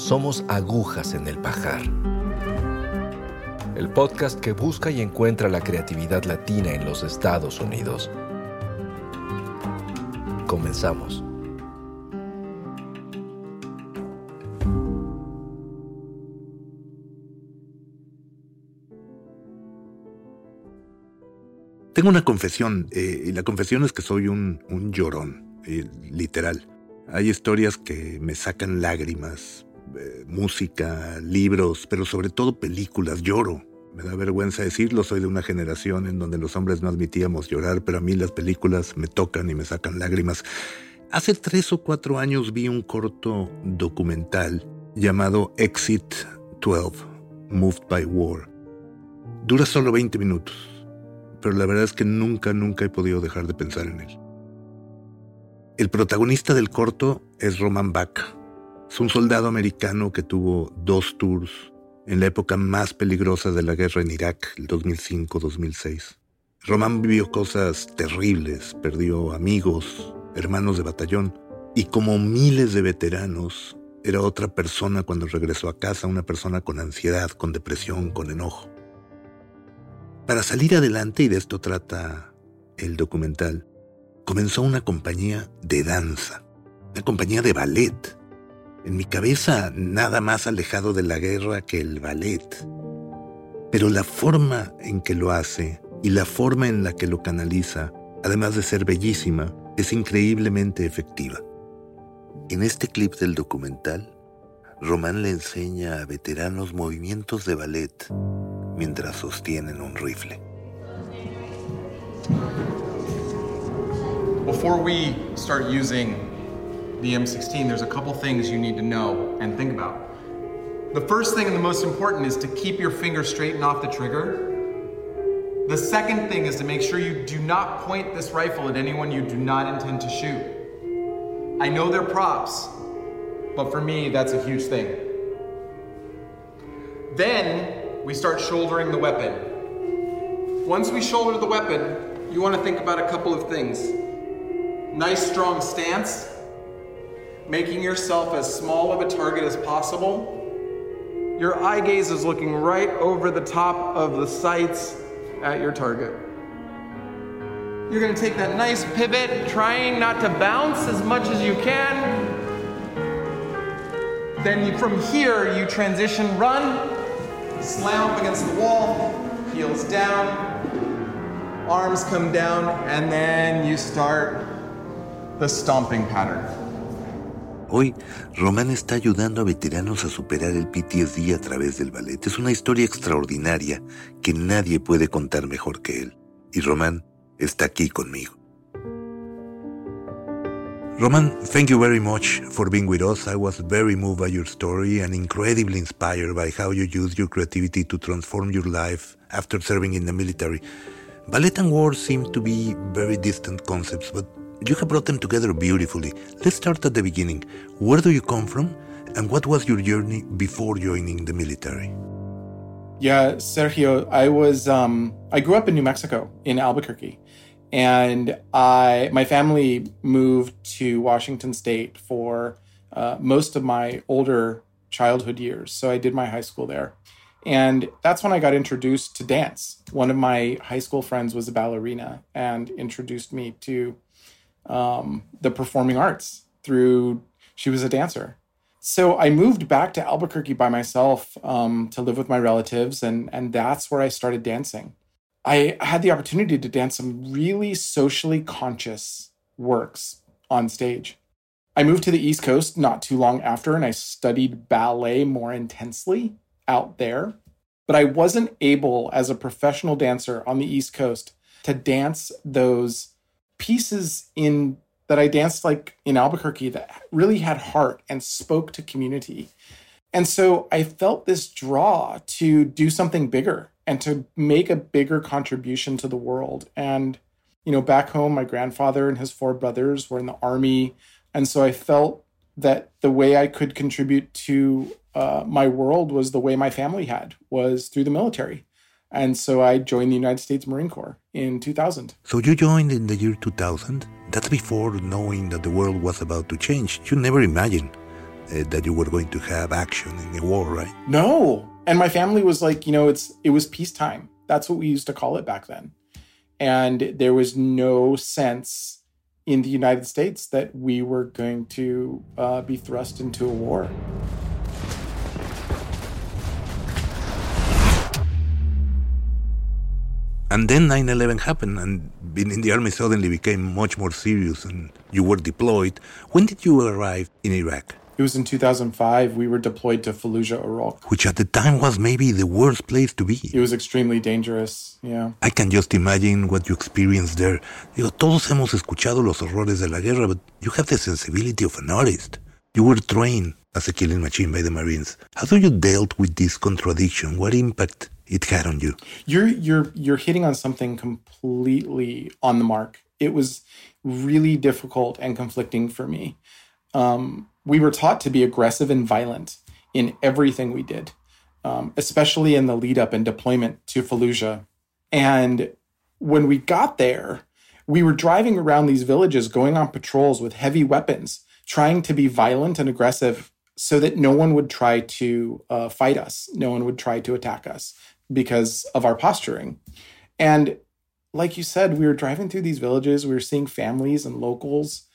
Somos agujas en el pajar. El podcast que busca y encuentra la creatividad latina en los Estados Unidos. Comenzamos. Tengo una confesión, eh, y la confesión es que soy un, llorón, eh, literal. Hay historias que me sacan lágrimas, eh, música, libros, pero sobre todo películas. Lloro. Me da vergüenza decirlo, soy de una generación en donde los hombres no admitíamos llorar, pero a mí las películas me tocan y me sacan lágrimas. Hace tres o cuatro años vi un corto documental llamado Exit 12, Moved by War. Dura solo 20 minutos, pero la verdad es que nunca, nunca he podido dejar de pensar en él. El protagonista del corto es Roman Baca. Es un soldado americano que tuvo dos tours en la época más peligrosa de la guerra en Irak, el 2005-2006. Roman vivió cosas terribles, perdió amigos, hermanos de batallón, y como miles de veteranos, era otra persona cuando regresó a casa, una persona con ansiedad, con depresión, con enojo. Para salir adelante, y de esto trata el documental, comenzó una compañía de danza, una compañía de ballet. En mi cabeza nada más alejado de la guerra que el ballet. Pero la forma en que lo hace y la forma en la que lo canaliza, además de ser bellísima, es increíblemente efectiva. En este clip del documental, Román le enseña a veteranos movimientos de ballet mientras sostienen un rifle. Before we start using the M16, there's a couple things you need to know and think about. The first thing and the most important is to keep your finger straight and off the trigger. The second thing is to make sure you do not point this rifle at anyone you do not intend to shoot. I know they're props, but for me, that's a huge thing. Then we start shouldering the weapon. Once we shoulder the weapon, you want to think about a couple of things. Nice strong stance, making yourself as small of a target as possible. Your eye gaze is looking right over the top of the sights at your target. You're gonna take that nice pivot, trying not to bounce as much as you can. Then from here, you transition run, slam up against the wall, heels down, arms come down, and then you start the stomping pattern. Hoy, Román está ayudando a veteranos a superar el PTSD a través del ballet. Es una historia extraordinaria que nadie puede contar mejor que él. Y Román está aquí conmigo. Roman, thank you very much for being with us. I was very moved by your story and incredibly inspired by how you used your creativity to transform your life after serving in the military. Ballet and war seem to be very distant concepts, but you have brought them together beautifully. Let's start at the beginning. Where do you come from, and what was your journey before joining the military? Yeah, Sergio, I was um, I grew up in New Mexico in Albuquerque, and I my family moved to Washington State for uh, most of my older childhood years. So I did my high school there. And that's when I got introduced to dance. One of my high school friends was a ballerina and introduced me to um, the performing arts through she was a dancer. So I moved back to Albuquerque by myself um, to live with my relatives, and and that's where I started dancing. I had the opportunity to dance some really socially conscious works on stage. I moved to the East Coast not too long after, and I studied ballet more intensely out there. But I wasn't able, as a professional dancer on the East Coast, to dance those pieces in that I danced like in Albuquerque that really had heart and spoke to community. And so I felt this draw to do something bigger and to make a bigger contribution to the world. And, you know, back home, my grandfather and his four brothers were in the army. And so I felt that the way I could contribute to uh, my world was the way my family had, was through the military. And so I joined the United States Marine Corps in 2000. So you joined in the year 2000? That's before knowing that the world was about to change. You never imagined uh, that you were going to have action in the war, right? No. And my family was like, you know, it's it was peacetime. That's what we used to call it back then. And there was no sense in the United States that we were going to uh, be thrust into a war. And then 9 11 happened, and being in the army suddenly became much more serious, and you were deployed. When did you arrive in Iraq? It was in 2005. We were deployed to Fallujah, Iraq. Which at the time was maybe the worst place to be. It was extremely dangerous, yeah. I can just imagine what you experienced there. Digo, todos hemos escuchado los horrores de la guerra, but you have the sensibility of an artist. You were trained as a killing machine by the Marines. How do you dealt with this contradiction? What impact it had on you. You're you're you're hitting on something completely on the mark. It was really difficult and conflicting for me. Um, we were taught to be aggressive and violent in everything we did, um, especially in the lead up and deployment to Fallujah. And when we got there, we were driving around these villages, going on patrols with heavy weapons, trying to be violent and aggressive so that no one would try to uh, fight us, no one would try to attack us because of our posturing. And like you said, we were driving through these villages, we were seeing families and locals.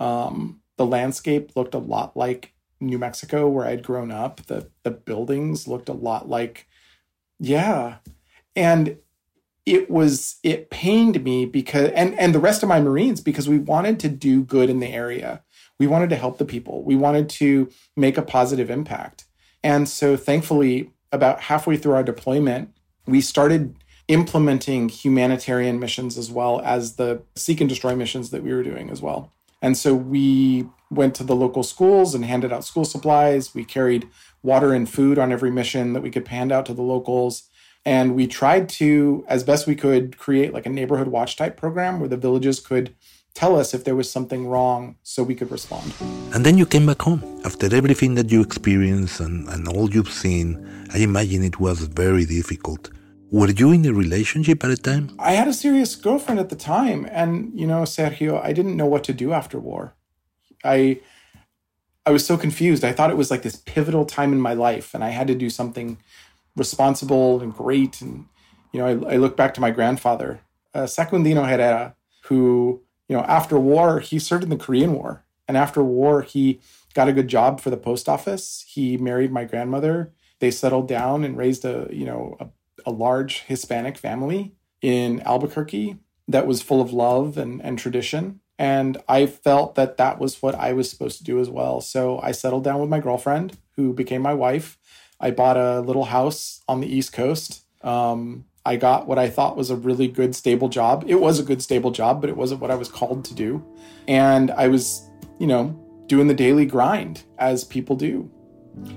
Um, the landscape looked a lot like New Mexico, where I'd grown up. The the buildings looked a lot like, yeah, and it was it pained me because and and the rest of my Marines because we wanted to do good in the area. We wanted to help the people. We wanted to make a positive impact. And so thankfully, about halfway through our deployment, we started implementing humanitarian missions as well as the seek and destroy missions that we were doing as well. And so we went to the local schools and handed out school supplies. We carried water and food on every mission that we could hand out to the locals. And we tried to, as best we could, create like a neighborhood watch type program where the villages could tell us if there was something wrong so we could respond. And then you came back home. After everything that you experienced and, and all you've seen, I imagine it was very difficult. Were you in a relationship at the time? I had a serious girlfriend at the time. And, you know, Sergio, I didn't know what to do after war. I. I was so confused. I thought it was like this pivotal time in my life, and I had to do something responsible and great. And you know, I, I look back to my grandfather, uh, Secundino Herrera, who you know, after war, he served in the Korean War. And after war, he got a good job for the post office. He married my grandmother. They settled down and raised a, you know, a, a large Hispanic family in Albuquerque that was full of love and, and tradition. And I felt that that was what I was supposed to do as well. So I settled down with my girlfriend, who became my wife. I bought a little house on the East Coast. Um, I got what I thought was a really good, stable job. It was a good, stable job, but it wasn't what I was called to do. And I was, you know, doing the daily grind as people do.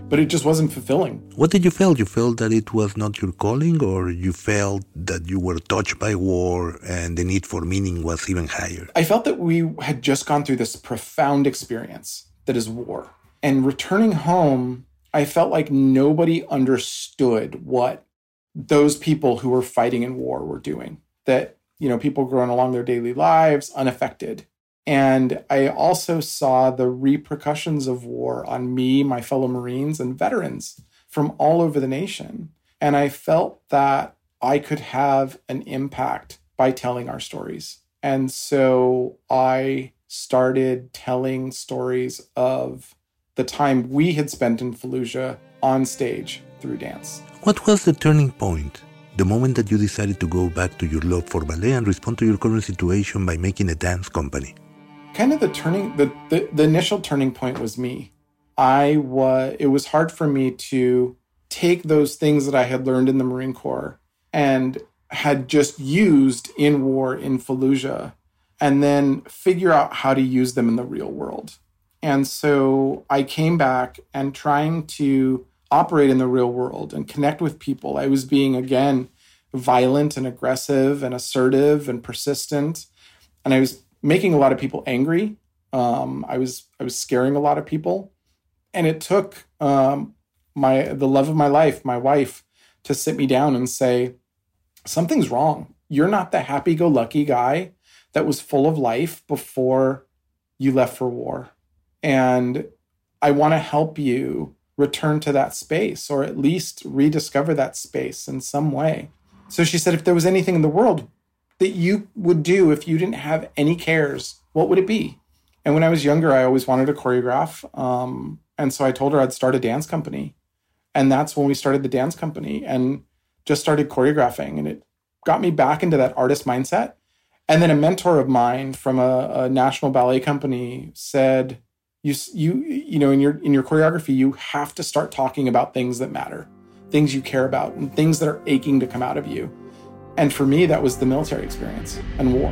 But it just wasn't fulfilling. What did you feel? You felt that it was not your calling, or you felt that you were touched by war and the need for meaning was even higher? I felt that we had just gone through this profound experience that is war. And returning home, I felt like nobody understood what those people who were fighting in war were doing. That, you know, people going along their daily lives unaffected. And I also saw the repercussions of war on me, my fellow Marines, and veterans from all over the nation. And I felt that I could have an impact by telling our stories. And so I started telling stories of the time we had spent in Fallujah on stage through dance. What was the turning point? The moment that you decided to go back to your love for ballet and respond to your current situation by making a dance company? Kind of the turning, the, the, the initial turning point was me. I was, it was hard for me to take those things that I had learned in the Marine Corps and had just used in war in Fallujah and then figure out how to use them in the real world. And so I came back and trying to operate in the real world and connect with people. I was being, again, violent and aggressive and assertive and persistent. And I was making a lot of people angry. Um, I was I was scaring a lot of people, and it took um, my the love of my life, my wife, to sit me down and say, something's wrong. You're not the happy-go-lucky guy that was full of life before you left for war, and I want to help you return to that space or at least rediscover that space in some way. So she said, if there was anything in the world that you would do if you didn't have any cares, what would it be? And when I was younger, I always wanted to choreograph. Um, and so I told her I'd start a dance company. And that's when we started the dance company and just started choreographing. And it got me back into that artist mindset. And then a mentor of mine from a, a national ballet company said, you you you know in your in your choreography you have to start talking about things that matter things you care about and things that are aching to come out of you. And for me that was the military experience and war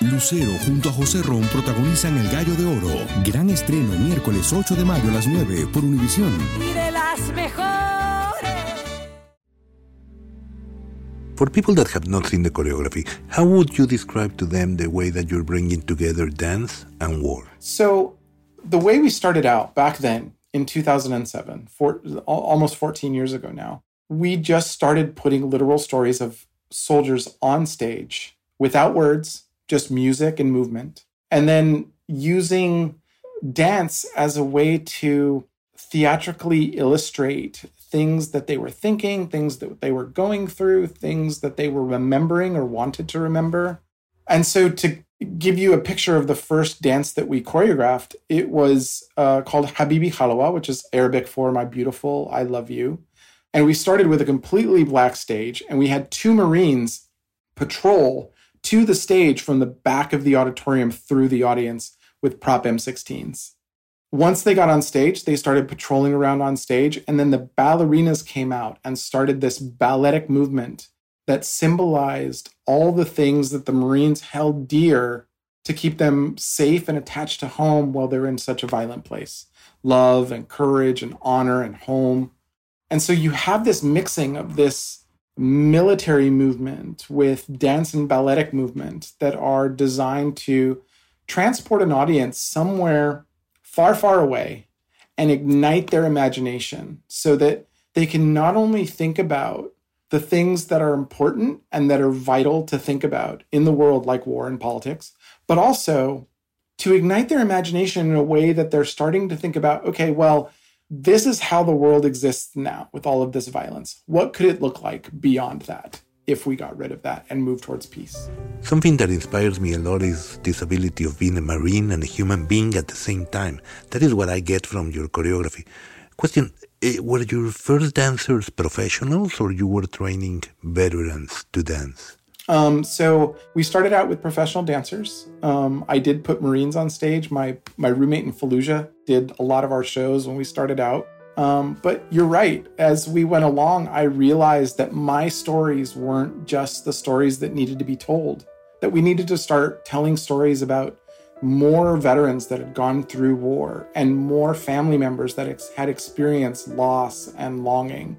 Lucero junto a José Ron protagonizan El Gallo de Oro. Gran estreno miércoles 8 de mayo a las 9 por Univisión. Y de las mejores. For people that have not seen the choreography, how would you describe to them the way that you're bringing together dance and war? So, the way we started out back then in 2007, for, almost 14 years ago now, we just started putting literal stories of soldiers on stage without words just music and movement. And then using dance as a way to theatrically illustrate things that they were thinking, things that they were going through, things that they were remembering or wanted to remember. And so, to give you a picture of the first dance that we choreographed, it was uh, called Habibi Halawa, which is Arabic for My Beautiful, I Love You. And we started with a completely black stage, and we had two Marines patrol to the stage from the back of the auditorium through the audience with prop M16s. Once they got on stage, they started patrolling around on stage, and then the ballerinas came out and started this balletic movement that symbolized all the things that the Marines held dear to keep them safe and attached to home while they're in such a violent place love and courage and honor and home. And so you have this mixing of this military movement with dance and balletic movement that are designed to transport an audience somewhere far, far away and ignite their imagination so that they can not only think about the things that are important and that are vital to think about in the world, like war and politics, but also to ignite their imagination in a way that they're starting to think about okay, well, this is how the world exists now with all of this violence. What could it look like beyond that if we got rid of that and moved towards peace? Something that inspires me a lot is this ability of being a Marine and a human being at the same time. That is what I get from your choreography. Question eh, Were your first dancers professionals or you were training veterans to dance? Um, so we started out with professional dancers. Um, I did put Marines on stage. My my roommate in Fallujah did a lot of our shows when we started out. Um, but you're right. As we went along, I realized that my stories weren't just the stories that needed to be told. That we needed to start telling stories about more veterans that had gone through war and more family members that ex- had experienced loss and longing.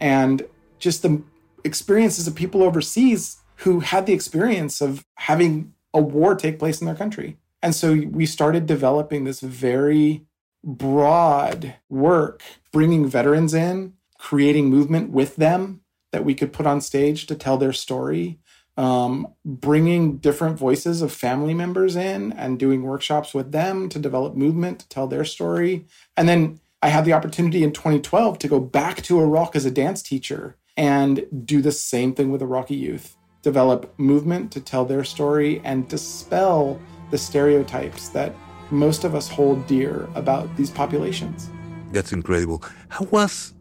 And just the experiences of people overseas who had the experience of having a war take place in their country. And so we started developing this very broad work, bringing veterans in, creating movement with them that we could put on stage to tell their story, um, bringing different voices of family members in and doing workshops with them to develop movement, to tell their story. And then I had the opportunity in 2012 to go back to Iraq as a dance teacher and do the same thing with Iraqi youth develop movement to tell their story and dispel the stereotypes that most of us hold dear about these populations. That's incredible. How was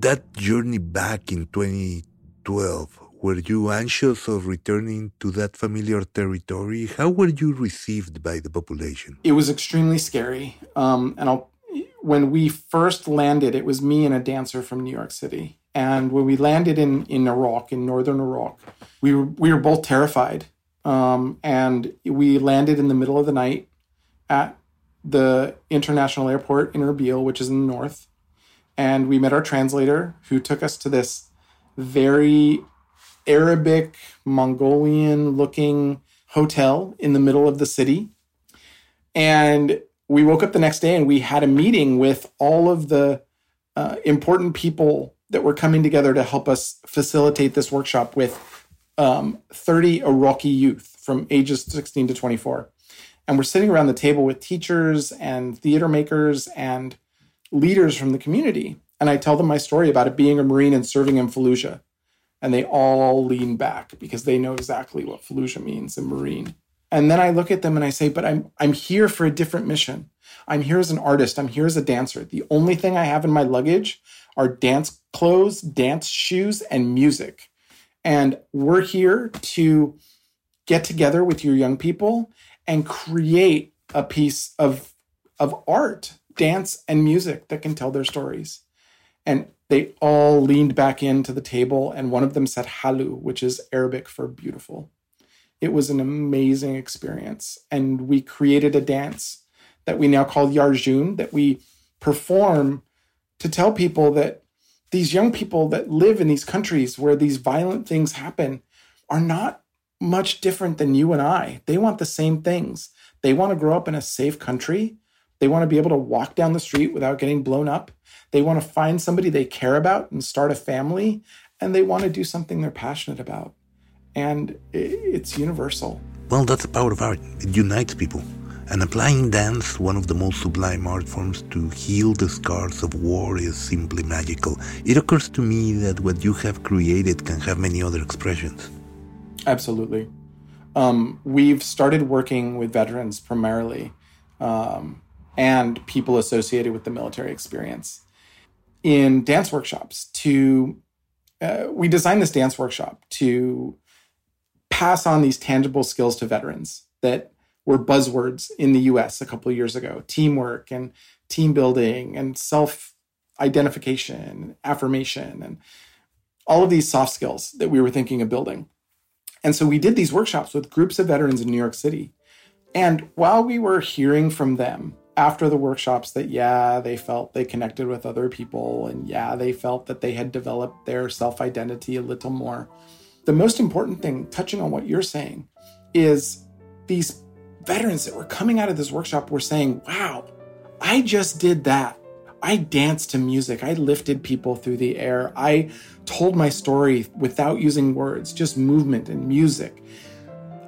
that journey back in 2012? Were you anxious of returning to that familiar territory? How were you received by the population? It was extremely scary. Um, and I'll, when we first landed, it was me and a dancer from New York City. And when we landed in, in Iraq, in northern Iraq, we were, we were both terrified. Um, and we landed in the middle of the night at the international airport in Erbil, which is in the north. And we met our translator who took us to this very Arabic, Mongolian looking hotel in the middle of the city. And we woke up the next day and we had a meeting with all of the uh, important people that were coming together to help us facilitate this workshop with um, 30 Iraqi youth from ages 16 to 24. And we're sitting around the table with teachers and theater makers and leaders from the community. And I tell them my story about it being a Marine and serving in Fallujah. And they all lean back because they know exactly what Fallujah means in Marine. And then I look at them and I say, but I'm I'm here for a different mission. I'm here as an artist. I'm here as a dancer. The only thing I have in my luggage are dance clothes, dance shoes, and music. And we're here to get together with your young people and create a piece of, of art, dance, and music that can tell their stories. And they all leaned back into the table, and one of them said halu, which is Arabic for beautiful. It was an amazing experience. And we created a dance that we now call Yarjun that we perform to tell people that these young people that live in these countries where these violent things happen are not much different than you and I. They want the same things. They want to grow up in a safe country. They want to be able to walk down the street without getting blown up. They want to find somebody they care about and start a family. And they want to do something they're passionate about. And it's universal. Well, that's the power of art. It unites people and applying dance, one of the most sublime art forms to heal the scars of war, is simply magical. It occurs to me that what you have created can have many other expressions. Absolutely. Um, we've started working with veterans primarily um, and people associated with the military experience in dance workshops to uh, we designed this dance workshop to pass on these tangible skills to veterans that were buzzwords in the US a couple of years ago teamwork and team building and self identification, affirmation, and all of these soft skills that we were thinking of building. And so we did these workshops with groups of veterans in New York City. And while we were hearing from them after the workshops that, yeah, they felt they connected with other people, and yeah, they felt that they had developed their self identity a little more, the most important thing, touching on what you're saying, is these veterans that were coming out of this workshop were saying, wow, I just did that. I danced to music. I lifted people through the air. I told my story without using words, just movement and music.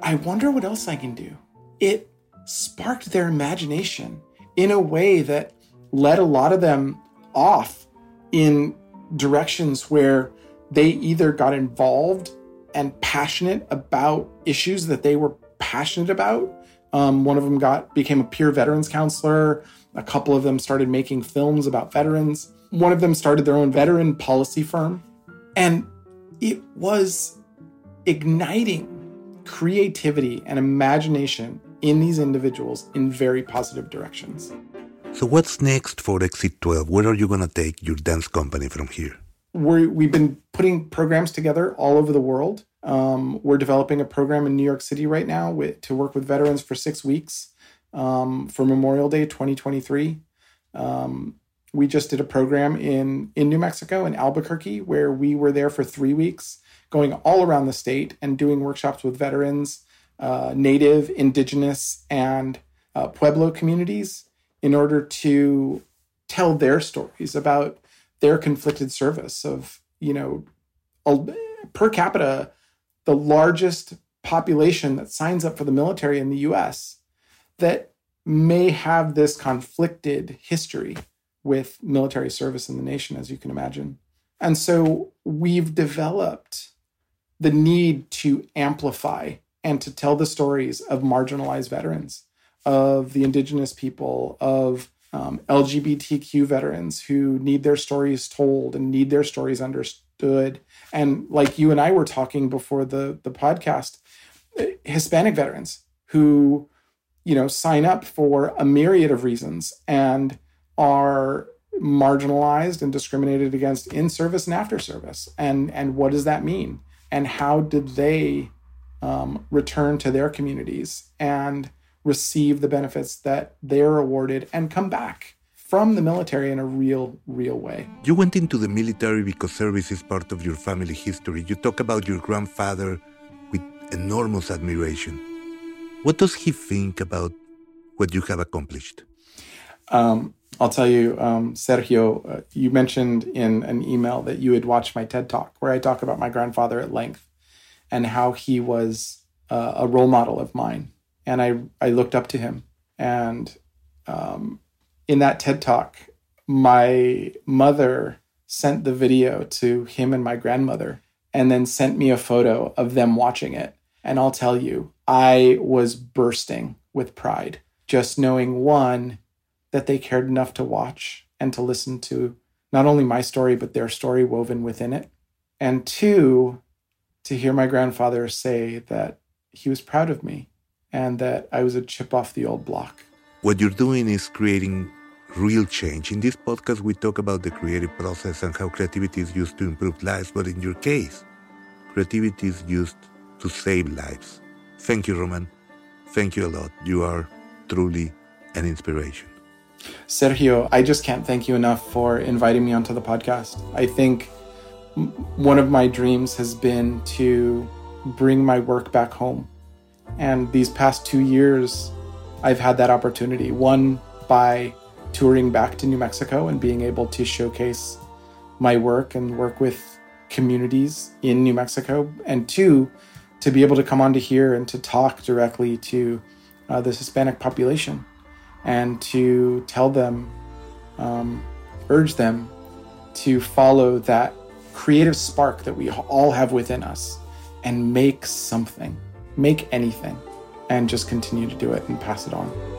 I wonder what else I can do. It sparked their imagination in a way that led a lot of them off in directions where they either got involved and passionate about issues that they were passionate about um, one of them got became a peer veterans counselor. A couple of them started making films about veterans. One of them started their own veteran policy firm. And it was igniting creativity and imagination in these individuals in very positive directions. So, what's next for Exit 12? Where are you going to take your dance company from here? we have been putting programs together all over the world. Um, we're developing a program in New York City right now with, to work with veterans for six weeks um, for Memorial Day 2023. Um, we just did a program in in New Mexico in Albuquerque where we were there for three weeks going all around the state and doing workshops with veterans, uh, native, indigenous, and uh, Pueblo communities in order to tell their stories about their conflicted service of, you know, per capita, the largest population that signs up for the military in the US that may have this conflicted history with military service in the nation, as you can imagine. And so we've developed the need to amplify and to tell the stories of marginalized veterans, of the indigenous people, of um, LGBTQ veterans who need their stories told and need their stories understood. And like you and I were talking before the, the podcast, eh, Hispanic veterans who, you know, sign up for a myriad of reasons and are marginalized and discriminated against in service and after service. And, and what does that mean? And how did they um, return to their communities and receive the benefits that they're awarded and come back from the military in a real, real way. You went into the military because service is part of your family history. You talk about your grandfather with enormous admiration. What does he think about what you have accomplished? Um, I'll tell you, um, Sergio, uh, you mentioned in an email that you had watched my TED Talk where I talk about my grandfather at length and how he was uh, a role model of mine and I I looked up to him. And um, in that TED talk, my mother sent the video to him and my grandmother, and then sent me a photo of them watching it. And I'll tell you, I was bursting with pride just knowing one that they cared enough to watch and to listen to not only my story but their story woven within it, and two, to hear my grandfather say that he was proud of me and that I was a chip off the old block. What you're doing is creating real change. In this podcast, we talk about the creative process and how creativity is used to improve lives, but in your case, creativity is used to save lives. Thank you, Roman. Thank you a lot. You are truly an inspiration. Sergio, I just can't thank you enough for inviting me onto the podcast. I think one of my dreams has been to bring my work back home and these past two years, I've had that opportunity. One, by touring back to New Mexico and being able to showcase my work and work with communities in New Mexico. And two, to be able to come onto here and to talk directly to uh, this Hispanic population and to tell them, um, urge them to follow that creative spark that we all have within us and make something make anything and just continue to do it and pass it on.